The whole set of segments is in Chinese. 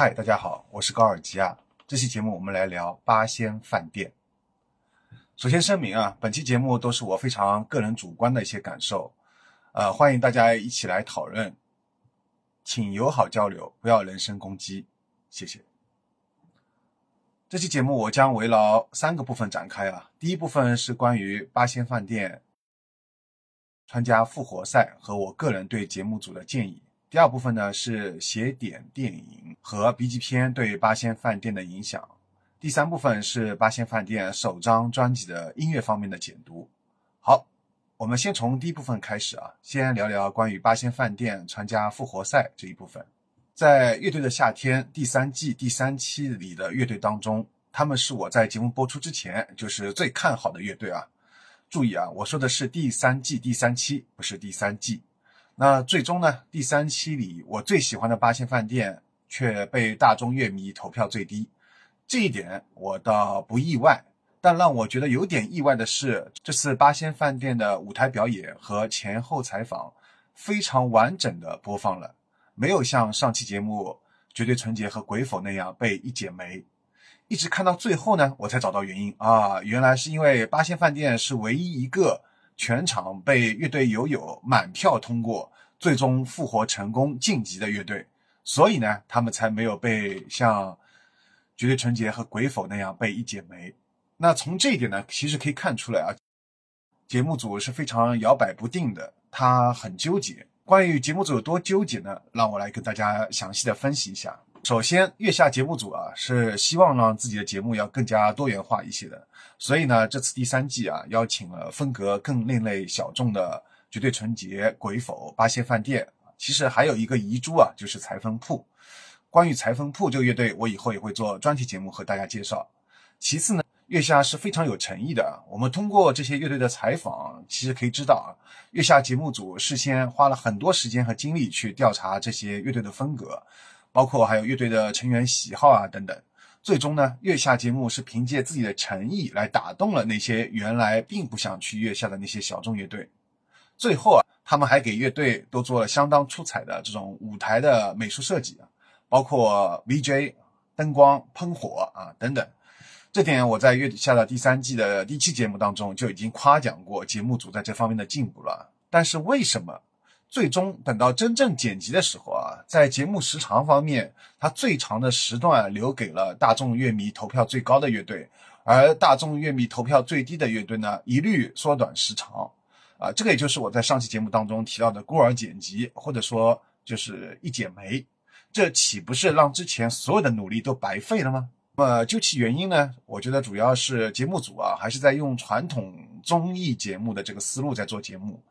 嗨，大家好，我是高尔基亚。这期节目我们来聊八仙饭店。首先声明啊，本期节目都是我非常个人主观的一些感受，呃，欢迎大家一起来讨论，请友好交流，不要人身攻击，谢谢。这期节目我将围绕三个部分展开啊，第一部分是关于八仙饭店参加复活赛和我个人对节目组的建议。第二部分呢是写点电影和 B 级片对八仙饭店的影响。第三部分是八仙饭店首张专辑的音乐方面的解读。好，我们先从第一部分开始啊，先聊聊关于八仙饭店参加复活赛这一部分。在《乐队的夏天》第三季第三期里的乐队当中，他们是我在节目播出之前就是最看好的乐队啊。注意啊，我说的是第三季第三期，不是第三季。那最终呢？第三期里，我最喜欢的八仙饭店却被大众乐迷投票最低，这一点我倒不意外。但让我觉得有点意外的是，这次八仙饭店的舞台表演和前后采访非常完整的播放了，没有像上期节目《绝对纯洁》和《鬼否》那样被一剪没。一直看到最后呢，我才找到原因啊，原来是因为八仙饭店是唯一一个。全场被乐队友友满票通过，最终复活成功晋级的乐队，所以呢，他们才没有被像绝对纯洁和鬼否那样被一剪没。那从这一点呢，其实可以看出来啊，节目组是非常摇摆不定的，他很纠结。关于节目组有多纠结呢？让我来跟大家详细的分析一下。首先，月下节目组啊是希望让自己的节目要更加多元化一些的，所以呢，这次第三季啊邀请了风格更另类小众的绝对纯洁、鬼否、八仙饭店。其实还有一个遗珠啊，就是裁缝铺。关于裁缝铺这个乐队，我以后也会做专题节目和大家介绍。其次呢，月下是非常有诚意的。我们通过这些乐队的采访，其实可以知道啊，月下节目组事先花了很多时间和精力去调查这些乐队的风格。包括还有乐队的成员喜好啊等等，最终呢，月下节目是凭借自己的诚意来打动了那些原来并不想去月下的那些小众乐队。最后啊，他们还给乐队都做了相当出彩的这种舞台的美术设计啊，包括 VJ、灯光、喷火啊等等。这点我在月下的第三季的第一期节目当中就已经夸奖过节目组在这方面的进步了。但是为什么？最终等到真正剪辑的时候啊，在节目时长方面，它最长的时段留给了大众乐迷投票最高的乐队，而大众乐迷投票最低的乐队呢，一律缩短时长。啊，这个也就是我在上期节目当中提到的孤儿剪辑，或者说就是一剪梅，这岂不是让之前所有的努力都白费了吗？那么究其原因呢，我觉得主要是节目组啊，还是在用传统综艺节目的这个思路在做节目。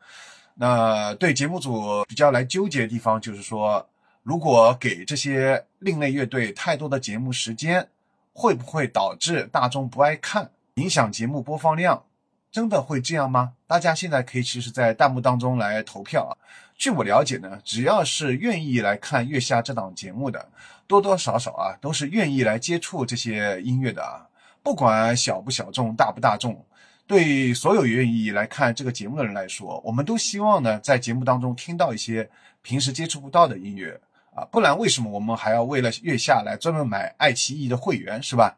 那对节目组比较来纠结的地方，就是说，如果给这些另类乐队太多的节目时间，会不会导致大众不爱看，影响节目播放量？真的会这样吗？大家现在可以其实，在弹幕当中来投票啊。据我了解呢，只要是愿意来看《月下》这档节目的，多多少少啊，都是愿意来接触这些音乐的啊，不管小不小众，大不大众。对所有愿意来看这个节目的人来说，我们都希望呢，在节目当中听到一些平时接触不到的音乐啊，不然为什么我们还要为了月下来专门买爱奇艺的会员，是吧？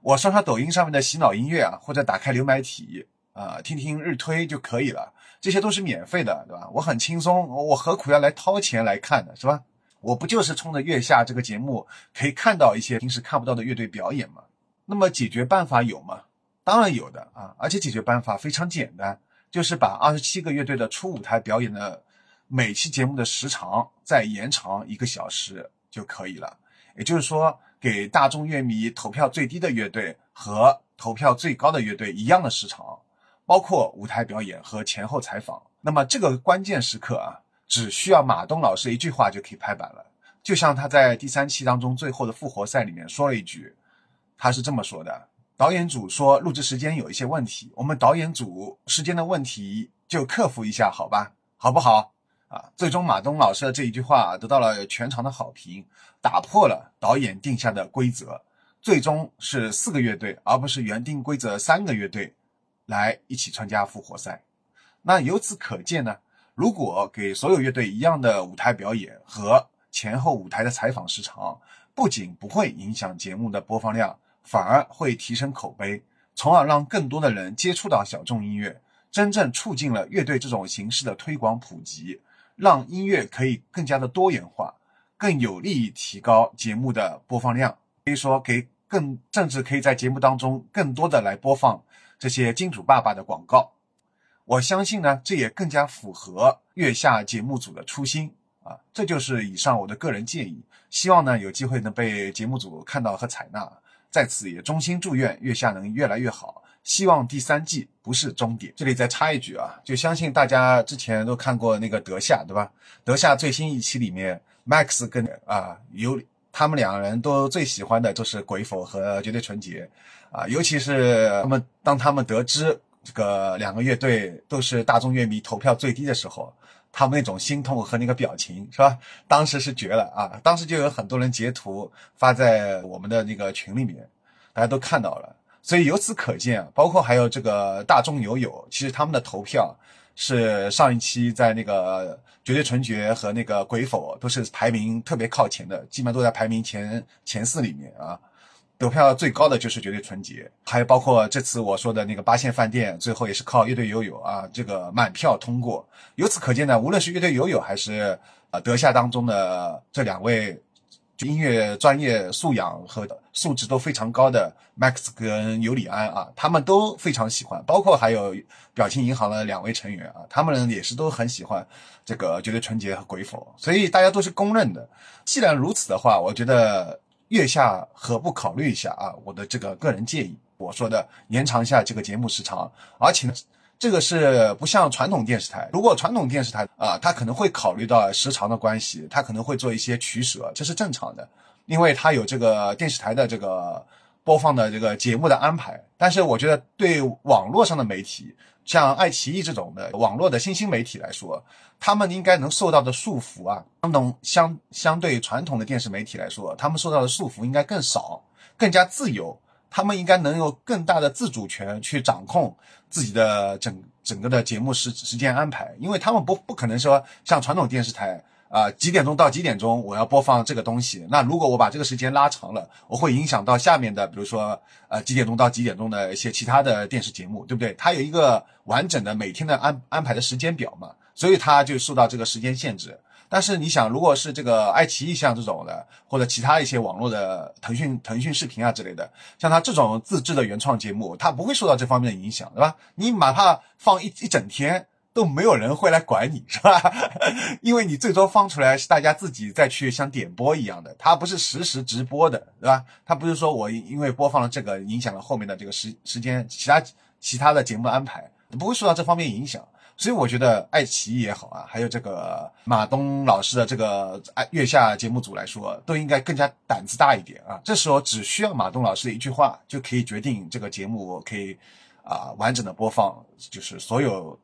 我刷刷抖音上面的洗脑音乐啊，或者打开流媒体啊，听听日推就可以了，这些都是免费的，对吧？我很轻松，我何苦要来掏钱来看呢，是吧？我不就是冲着月下这个节目可以看到一些平时看不到的乐队表演吗？那么解决办法有吗？当然有的啊，而且解决办法非常简单，就是把二十七个乐队的初舞台表演的每期节目的时长再延长一个小时就可以了。也就是说，给大众乐迷投票最低的乐队和投票最高的乐队一样的时长，包括舞台表演和前后采访。那么这个关键时刻啊，只需要马东老师一句话就可以拍板了。就像他在第三期当中最后的复活赛里面说了一句，他是这么说的。导演组说录制时间有一些问题，我们导演组时间的问题就克服一下，好吧，好不好？啊，最终马东老师的这一句话得到了全场的好评，打破了导演定下的规则，最终是四个乐队，而不是原定规则三个乐队来一起参加复活赛。那由此可见呢，如果给所有乐队一样的舞台表演和前后舞台的采访时长。不仅不会影响节目的播放量，反而会提升口碑，从而让更多的人接触到小众音乐，真正促进了乐队这种形式的推广普及，让音乐可以更加的多元化，更有利于提高节目的播放量。可以说，给更甚至可以在节目当中更多的来播放这些金主爸爸的广告。我相信呢，这也更加符合月下节目组的初心啊。这就是以上我的个人建议，希望呢有机会能被节目组看到和采纳。在此也衷心祝愿月下能越来越好，希望第三季不是终点。这里再插一句啊，就相信大家之前都看过那个德夏，对吧？德夏最新一期里面，Max 跟啊有他们两个人都最喜欢的就是鬼否和绝对纯洁啊，尤其是他们当他们得知。这个两个乐队都是大众乐迷投票最低的时候，他们那种心痛和那个表情是吧？当时是绝了啊！当时就有很多人截图发在我们的那个群里面，大家都看到了。所以由此可见，包括还有这个大众友友，其实他们的投票是上一期在那个绝对纯绝和那个鬼否都是排名特别靠前的，基本上都在排名前前四里面啊。得票最高的就是绝对纯洁，还有包括这次我说的那个八线饭店，最后也是靠乐队友友啊，这个满票通过。由此可见呢，无论是乐队友友还是啊德夏当中的这两位音乐专业素养和素质都非常高的 Max 跟尤里安啊，他们都非常喜欢。包括还有表情银行的两位成员啊，他们也是都很喜欢这个绝对纯洁和鬼否，所以大家都是公认的。既然如此的话，我觉得。月下何不考虑一下啊？我的这个个人建议，我说的延长一下这个节目时长，而且呢，这个是不像传统电视台。如果传统电视台啊，它可能会考虑到时长的关系，它可能会做一些取舍，这是正常的，因为它有这个电视台的这个播放的这个节目的安排。但是我觉得对网络上的媒体。像爱奇艺这种的网络的新兴媒体来说，他们应该能受到的束缚啊，相同相相对传统的电视媒体来说，他们受到的束缚应该更少，更加自由。他们应该能有更大的自主权去掌控自己的整整个的节目时时间安排，因为他们不不可能说像传统电视台。啊，几点钟到几点钟我要播放这个东西？那如果我把这个时间拉长了，我会影响到下面的，比如说，呃，几点钟到几点钟的一些其他的电视节目，对不对？它有一个完整的每天的安安排的时间表嘛，所以它就受到这个时间限制。但是你想，如果是这个爱奇艺像这种的，或者其他一些网络的腾讯腾讯视频啊之类的，像它这种自制的原创节目，它不会受到这方面的影响，对吧？你哪怕放一一整天。都没有人会来管你，是吧？因为你最终放出来是大家自己再去像点播一样的，它不是实时直播的，对吧？它不是说我因为播放了这个影响了后面的这个时时间，其他其他的节目安排不会受到这方面影响。所以我觉得爱奇艺也好啊，还有这个马东老师的这个爱月下节目组来说，都应该更加胆子大一点啊。这时候只需要马东老师的一句话，就可以决定这个节目可以啊完整的播放，就是所有。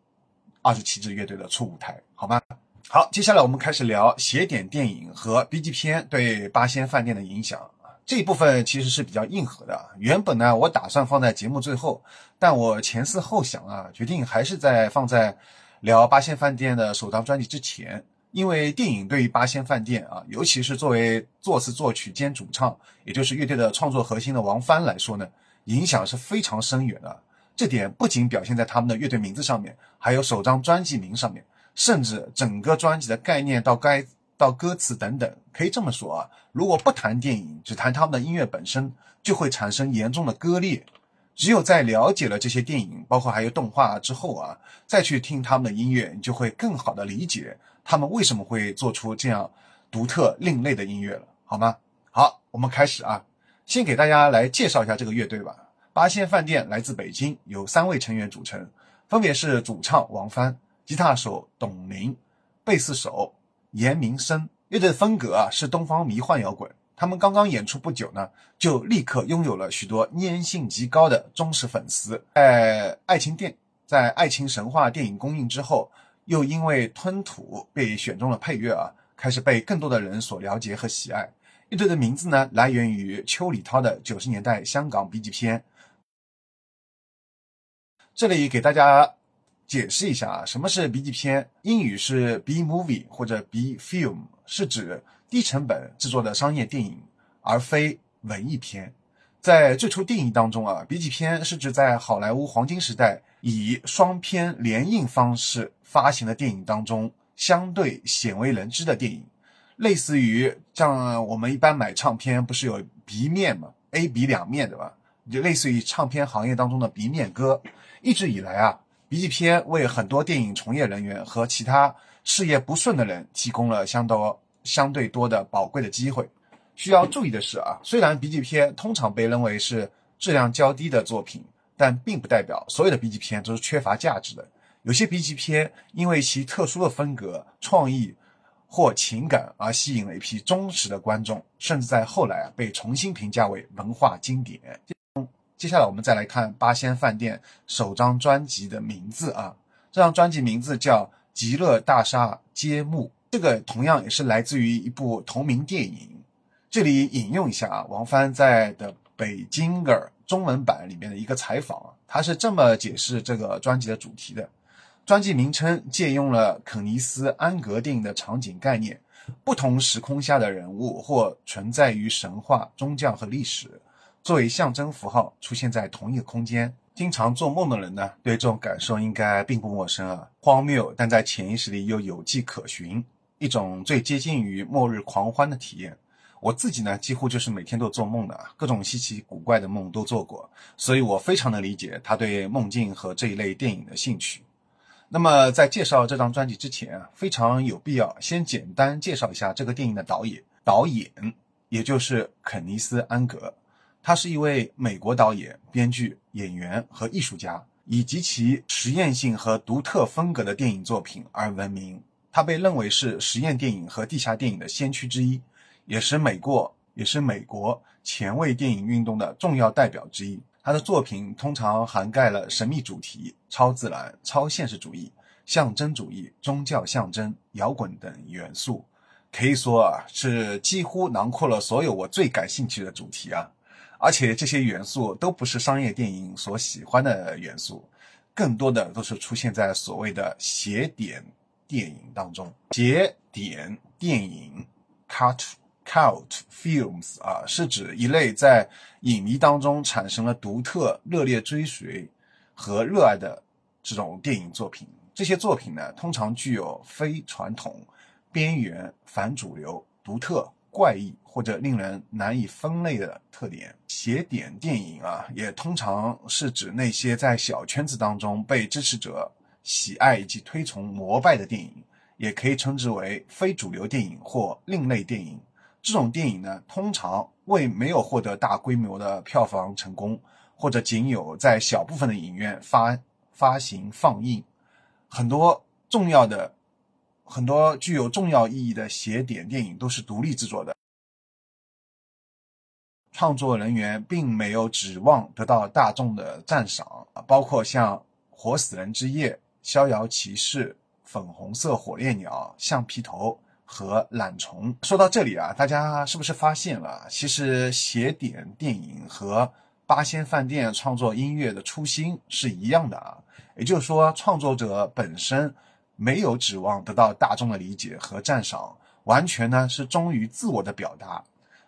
二十七支乐队的初舞台，好吗？好，接下来我们开始聊邪典电影和 B G 片对八仙饭店的影响这一部分其实是比较硬核的。原本呢，我打算放在节目最后，但我前思后想啊，决定还是在放在聊八仙饭店的首张专辑之前，因为电影对于八仙饭店啊，尤其是作为作词作曲兼主唱，也就是乐队的创作核心的王帆来说呢，影响是非常深远的。这点不仅表现在他们的乐队名字上面，还有首张专辑名上面，甚至整个专辑的概念到该到歌词等等。可以这么说啊，如果不谈电影，只谈他们的音乐本身，就会产生严重的割裂。只有在了解了这些电影，包括还有动画之后啊，再去听他们的音乐，你就会更好的理解他们为什么会做出这样独特另类的音乐了，好吗？好，我们开始啊，先给大家来介绍一下这个乐队吧。八仙饭店来自北京，由三位成员组成，分别是主唱王帆、吉他手董宁、贝斯手严明生。乐队的风格啊是东方迷幻摇滚。他们刚刚演出不久呢，就立刻拥有了许多粘性极高的忠实粉丝。在爱情电在爱情神话电影公映之后，又因为吞吐被选中了配乐啊，开始被更多的人所了解和喜爱。乐队的名字呢，来源于邱礼涛的九十年代香港 B 级片。这里给大家解释一下啊，什么是 B 级片？英语是 B movie 或者 B film，是指低成本制作的商业电影；而非文艺片。在最初定义当中啊，B 级片是指在好莱坞黄金时代以双片联映方式发行的电影当中相对鲜为人知的电影，类似于像我们一般买唱片不是有 B 面嘛，A、B 两面对吧？就类似于唱片行业当中的鼻面歌。一直以来啊，B G 片为很多电影从业人员和其他事业不顺的人提供了相多相对多的宝贵的机会。需要注意的是啊，虽然 B G 片通常被认为是质量较低的作品，但并不代表所有的 B G 片都是缺乏价值的。有些 B G 片因为其特殊的风格、创意或情感而吸引了一批忠实的观众，甚至在后来啊被重新评价为文化经典。接下来我们再来看八仙饭店首张专辑的名字啊，这张专辑名字叫《极乐大厦揭幕》，这个同样也是来自于一部同名电影。这里引用一下啊，王帆在的《北京儿》中文版里面的一个采访，他是这么解释这个专辑的主题的：专辑名称借用了肯尼斯·安格电影的场景概念，不同时空下的人物或存在于神话、宗教和历史，作为象征符号出现在同一个空间。经常做梦的人呢，对这种感受应该并不陌生啊，荒谬，但在潜意识里又有迹可循，一种最接近于末日狂欢的体验。我自己呢，几乎就是每天都做梦的啊，各种稀奇古怪的梦都做过，所以我非常能理解他对梦境和这一类电影的兴趣。那么在介绍这张专辑之前啊，非常有必要先简单介绍一下这个电影的导演，导演也就是肯尼斯·安格，他是一位美国导演、编剧、演员和艺术家，以极其实验性和独特风格的电影作品而闻名。他被认为是实验电影和地下电影的先驱之一。也是美国，也是美国前卫电影运动的重要代表之一。他的作品通常涵盖了神秘主题、超自然、超现实主义、象征主义、宗教象征、摇滚等元素，可以说啊，是几乎囊括了所有我最感兴趣的主题啊。而且这些元素都不是商业电影所喜欢的元素，更多的都是出现在所谓的邪点电影当中。邪点电影 （cut cut films 啊，是指一类在影迷当中产生了独特、热烈追随和热爱的这种电影作品。这些作品呢，通常具有非传统、边缘、反主流、独特、怪异或者令人难以分类的特点。邪点电影啊，也通常是指那些在小圈子当中被支持者喜爱以及推崇膜拜的电影，也可以称之为非主流电影或另类电影。这种电影呢，通常为没有获得大规模的票房成功，或者仅有在小部分的影院发发行放映，很多重要的、很多具有重要意义的邪点电影都是独立制作的，创作人员并没有指望得到大众的赞赏啊，包括像《活死人之夜》《逍遥骑士》《粉红色火烈鸟》《橡皮头》。和懒虫说到这里啊，大家是不是发现了，其实邪点电影和八仙饭店创作音乐的初心是一样的啊？也就是说，创作者本身没有指望得到大众的理解和赞赏，完全呢是忠于自我的表达。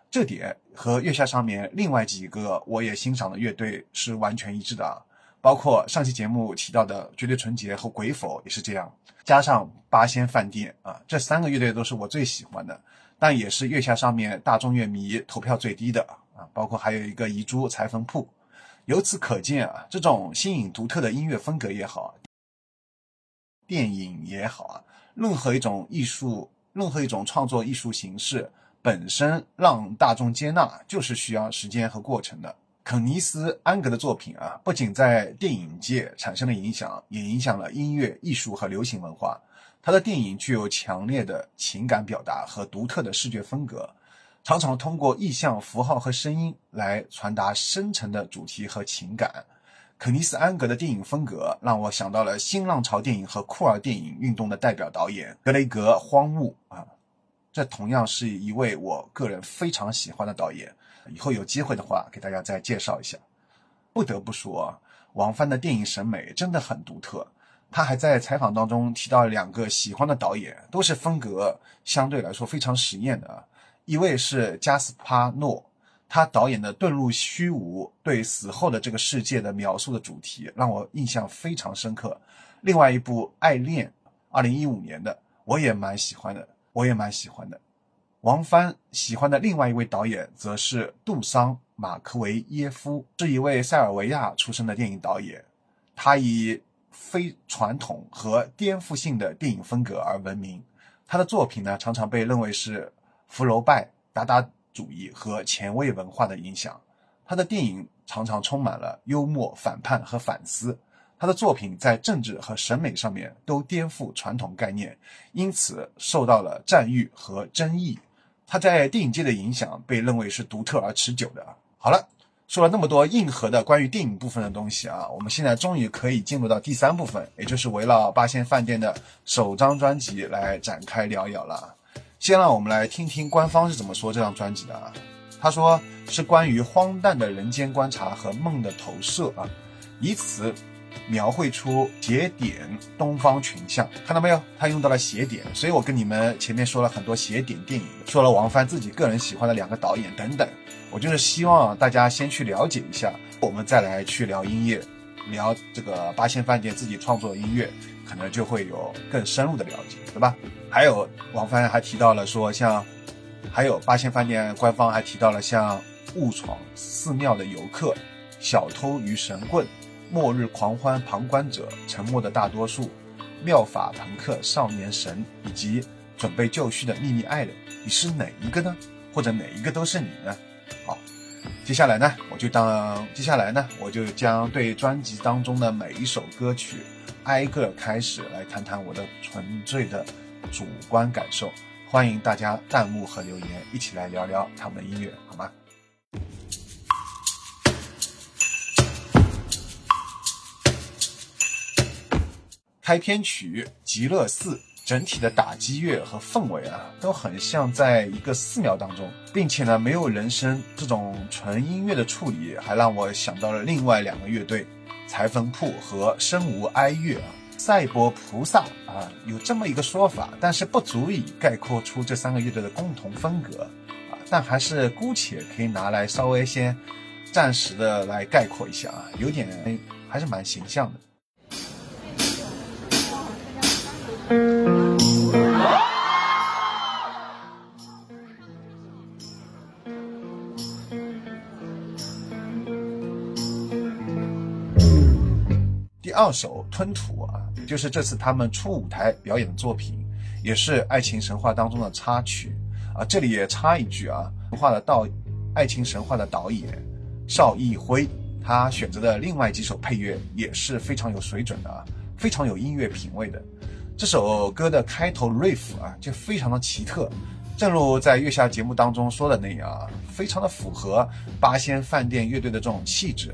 这点和月下上面另外几个我也欣赏的乐队是完全一致的啊。包括上期节目提到的绝对纯洁和鬼否也是这样，加上八仙饭店啊，这三个乐队都是我最喜欢的，但也是月下上面大众乐迷投票最低的啊。包括还有一个遗珠裁缝铺，由此可见啊，这种新颖独特的音乐风格也好，电影也好啊，任何一种艺术，任何一种创作艺术形式本身让大众接纳，就是需要时间和过程的。肯尼斯·安格的作品啊，不仅在电影界产生了影响，也影响了音乐、艺术和流行文化。他的电影具有强烈的情感表达和独特的视觉风格，常常通过意象、符号和声音来传达深层的主题和情感。肯尼斯·安格的电影风格让我想到了新浪潮电影和酷儿电影运动的代表导演格雷格·荒木啊，这同样是一位我个人非常喜欢的导演。以后有机会的话，给大家再介绍一下。不得不说，王帆的电影审美真的很独特。他还在采访当中提到两个喜欢的导演，都是风格相对来说非常实验的。一位是加斯帕诺，他导演的遁入虚无，对死后的这个世界的描述的主题，让我印象非常深刻。另外一部《爱恋》，二零一五年的，我也蛮喜欢的，我也蛮喜欢的。王帆喜欢的另外一位导演，则是杜桑·马克维耶夫，是一位塞尔维亚出生的电影导演。他以非传统和颠覆性的电影风格而闻名。他的作品呢，常常被认为是福楼拜、达达。主义和前卫文化的影响，他的电影常常充满了幽默、反叛和反思。他的作品在政治和审美上面都颠覆传统概念，因此受到了赞誉和争议。他在电影界的影响被认为是独特而持久的。好了，说了那么多硬核的关于电影部分的东西啊，我们现在终于可以进入到第三部分，也就是围绕八仙饭店的首张专辑来展开聊一聊了。先让我们来听听官方是怎么说这张专辑的啊？他说是关于荒诞的人间观察和梦的投射啊，以此描绘出邪点东方群像。看到没有？他用到了邪点，所以我跟你们前面说了很多邪点电影，说了王帆自己个人喜欢的两个导演等等。我就是希望大家先去了解一下，我们再来去聊音乐，聊这个八仙饭店自己创作的音乐。可能就会有更深入的了解，对吧？还有王帆还提到了说，像还有八仙饭店官方还提到了像误闯寺庙的游客、小偷与神棍、末日狂欢旁观者、沉默的大多数、妙法朋克少年神以及准备就绪的秘密爱人，你是哪一个呢？或者哪一个都是你呢？好，接下来呢，我就当接下来呢，我就将对专辑当中的每一首歌曲。挨个开始来谈谈我的纯粹的主观感受，欢迎大家弹幕和留言一起来聊聊他们的音乐，好吗？开篇曲《极乐寺》整体的打击乐和氛围啊，都很像在一个寺庙当中，并且呢，没有人声这种纯音乐的处理，还让我想到了另外两个乐队。裁缝铺和身无哀乐啊，赛博菩萨啊，有这么一个说法，但是不足以概括出这三个乐队的共同风格啊，但还是姑且可以拿来稍微先暂时的来概括一下啊，有点还是蛮形象的。二手吞吐啊，就是这次他们出舞台表演的作品，也是《爱情神话》当中的插曲啊。这里也插一句啊，画的导《爱情神话》的导演邵艺辉，他选择的另外几首配乐也是非常有水准的啊，非常有音乐品味的。这首歌的开头 riff 啊，就非常的奇特，正如在月下节目当中说的那样啊，非常的符合八仙饭店乐队的这种气质。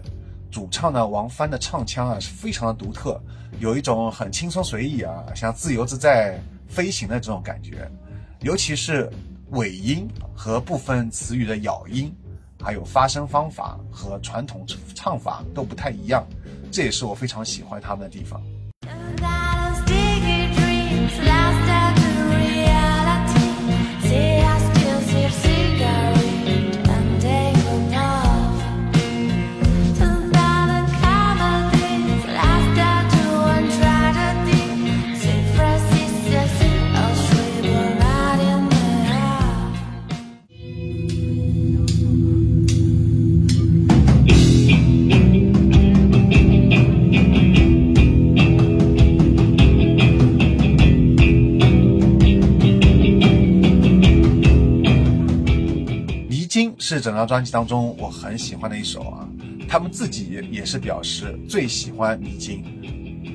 主唱呢，王帆的唱腔啊是非常的独特，有一种很轻松随意啊，像自由自在飞行的这种感觉。尤其是尾音和部分词语的咬音，还有发声方法和传统唱法都不太一样，这也是我非常喜欢他们的地方。是整张专辑当中我很喜欢的一首啊，他们自己也是表示最喜欢《迷津》。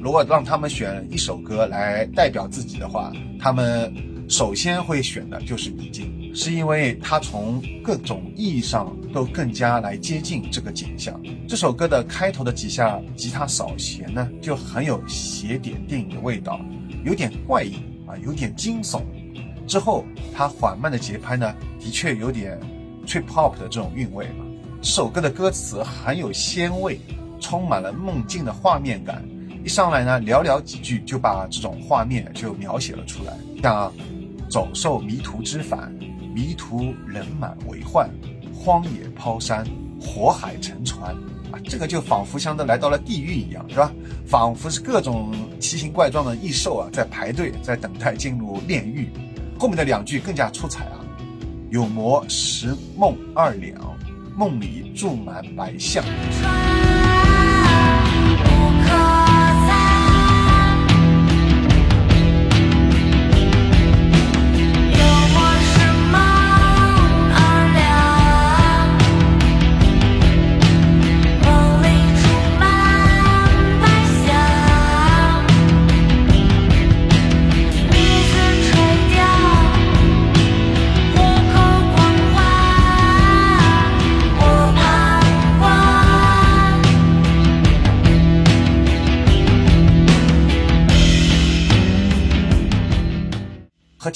如果让他们选一首歌来代表自己的话，他们首先会选的就是《迷津》，是因为它从各种意义上都更加来接近这个景象。这首歌的开头的几下吉他扫弦呢，就很有邪点电影的味道，有点怪异啊，有点惊悚。之后它缓慢的节拍呢，的确有点。Trip hop 的这种韵味嘛，这首歌的歌词很有鲜味，充满了梦境的画面感。一上来呢，寥寥几句就把这种画面就描写了出来，像走兽迷途知返，迷途人满为患，荒野抛山，火海沉船啊，这个就仿佛像都来到了地狱一样，是吧？仿佛是各种奇形怪状的异兽啊，在排队，在等待进入炼狱。后面的两句更加出彩啊，有魔食梦二两，梦里住满白象。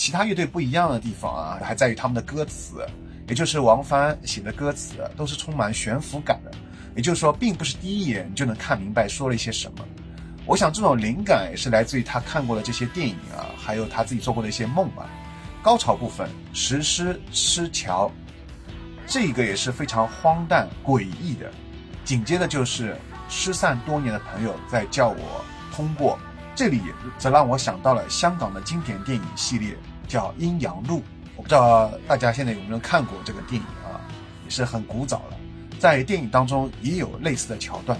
其他乐队不一样的地方啊，还在于他们的歌词，也就是王帆写的歌词都是充满悬浮感的。也就是说，并不是第一眼就能看明白说了一些什么。我想这种灵感也是来自于他看过的这些电影啊，还有他自己做过的一些梦吧。高潮部分，石狮失桥，这个也是非常荒诞诡异的。紧接着就是失散多年的朋友在叫我通过。这里则让我想到了香港的经典电影系列，叫《阴阳路》。我不知道大家现在有没有看过这个电影啊？也是很古早了，在电影当中也有类似的桥段。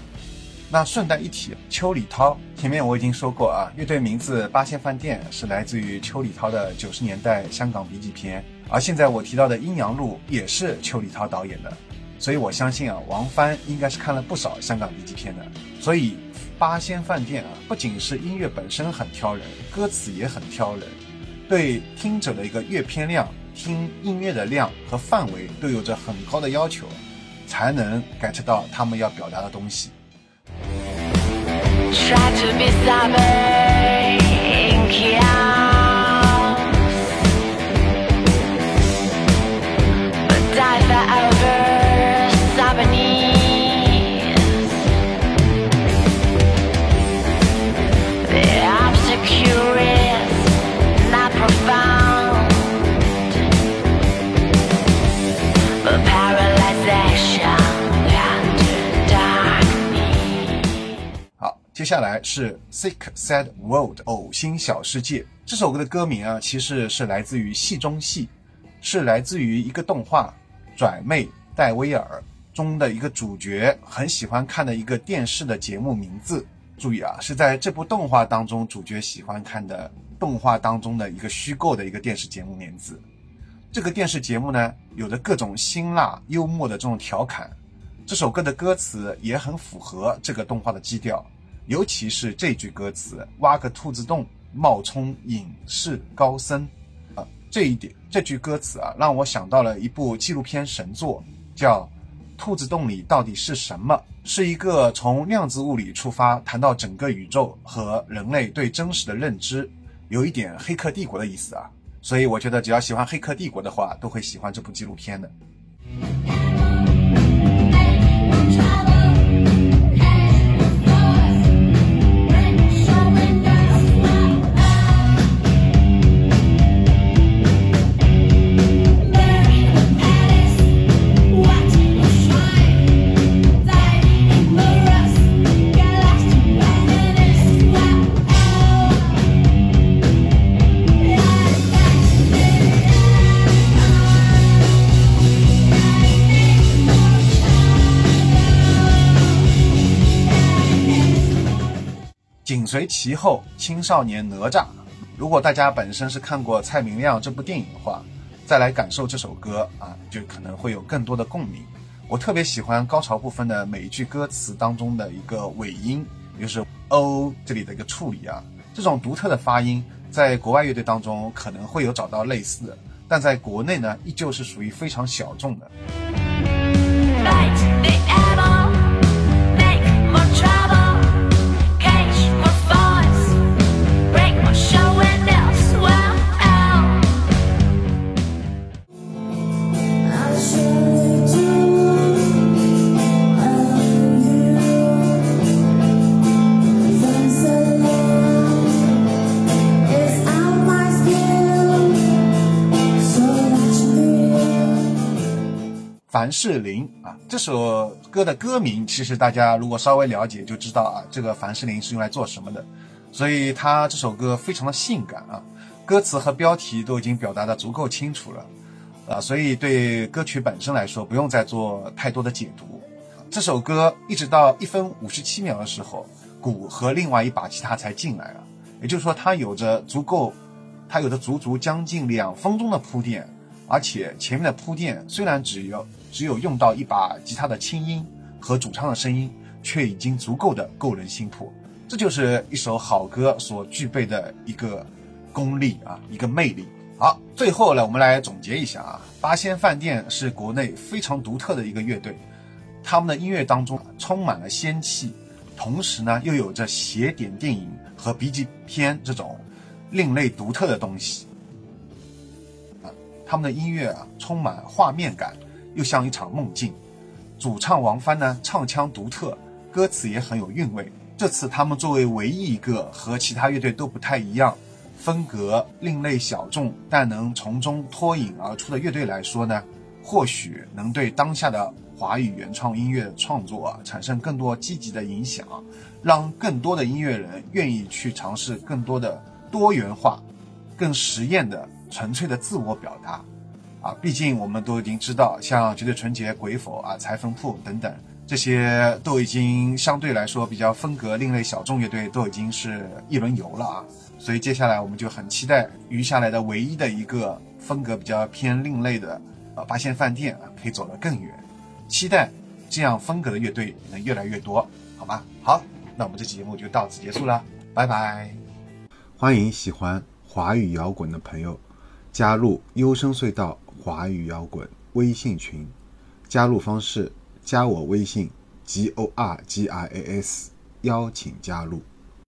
那顺带一提，邱礼涛前面我已经说过啊，乐队名字八仙饭店是来自于邱礼涛的九十年代香港 B 级片，而现在我提到的《阴阳路》也是邱礼涛导演的，所以我相信啊，王帆应该是看了不少香港 B 级片的，所以。八仙饭店啊，不仅是音乐本身很挑人，歌词也很挑人，对听者的一个阅片量、听音乐的量和范围都有着很高的要求，才能 get 到他们要表达的东西。接下来是 Sick Sad World 呕心小世界这首歌的歌名啊，其实是来自于戏中戏，是来自于一个动画《拽妹戴威尔》中的一个主角很喜欢看的一个电视的节目名字。注意啊，是在这部动画当中主角喜欢看的动画当中的一个虚构的一个电视节目名字。这个电视节目呢，有着各种辛辣幽默的这种调侃。这首歌的歌词也很符合这个动画的基调。尤其是这句歌词“挖个兔子洞，冒充隐士高僧”，啊，这一点这句歌词啊，让我想到了一部纪录片神作，叫《兔子洞里到底是什么》，是一个从量子物理出发，谈到整个宇宙和人类对真实的认知，有一点《黑客帝国》的意思啊。所以我觉得，只要喜欢《黑客帝国》的话，都会喜欢这部纪录片的。随其后，青少年哪吒。如果大家本身是看过蔡明亮这部电影的话，再来感受这首歌啊，就可能会有更多的共鸣。我特别喜欢高潮部分的每一句歌词当中的一个尾音，也就是 “o” 这里的一个处理啊，这种独特的发音，在国外乐队当中可能会有找到类似，但在国内呢，依旧是属于非常小众的。士林啊，这首歌的歌名其实大家如果稍微了解就知道啊，这个凡士林是用来做什么的，所以他这首歌非常的性感啊，歌词和标题都已经表达的足够清楚了啊，所以对歌曲本身来说不用再做太多的解读。这首歌一直到一分五十七秒的时候，鼓和另外一把吉他才进来了，也就是说它有着足够，它有着足足将近两分钟的铺垫。而且前面的铺垫虽然只有只有用到一把吉他的轻音和主唱的声音，却已经足够的勾人心魄。这就是一首好歌所具备的一个功力啊，一个魅力。好，最后呢，我们来总结一下啊，八仙饭店是国内非常独特的一个乐队，他们的音乐当中充满了仙气，同时呢又有着邪点电影和 B 级片这种另类独特的东西。他们的音乐啊，充满画面感，又像一场梦境。主唱王帆呢，唱腔独特，歌词也很有韵味。这次他们作为唯一一个和其他乐队都不太一样，风格另类小众，但能从中脱颖而出的乐队来说呢，或许能对当下的华语原创音乐创作啊产生更多积极的影响，让更多的音乐人愿意去尝试更多的多元化、更实验的。纯粹的自我表达，啊，毕竟我们都已经知道，像绝对纯洁、鬼否啊、裁缝铺等等，这些都已经相对来说比较风格另类小众乐队都已经是一轮游了啊。所以接下来我们就很期待余下来的唯一的一个风格比较偏另类的呃八仙饭店啊，可以走得更远。期待这样风格的乐队能越来越多，好吗？好，那我们这期节目就到此结束了，拜拜。欢迎喜欢华语摇滚的朋友。加入优声隧道华语摇滚微信群，加入方式：加我微信 g o r g i a s，邀请加入。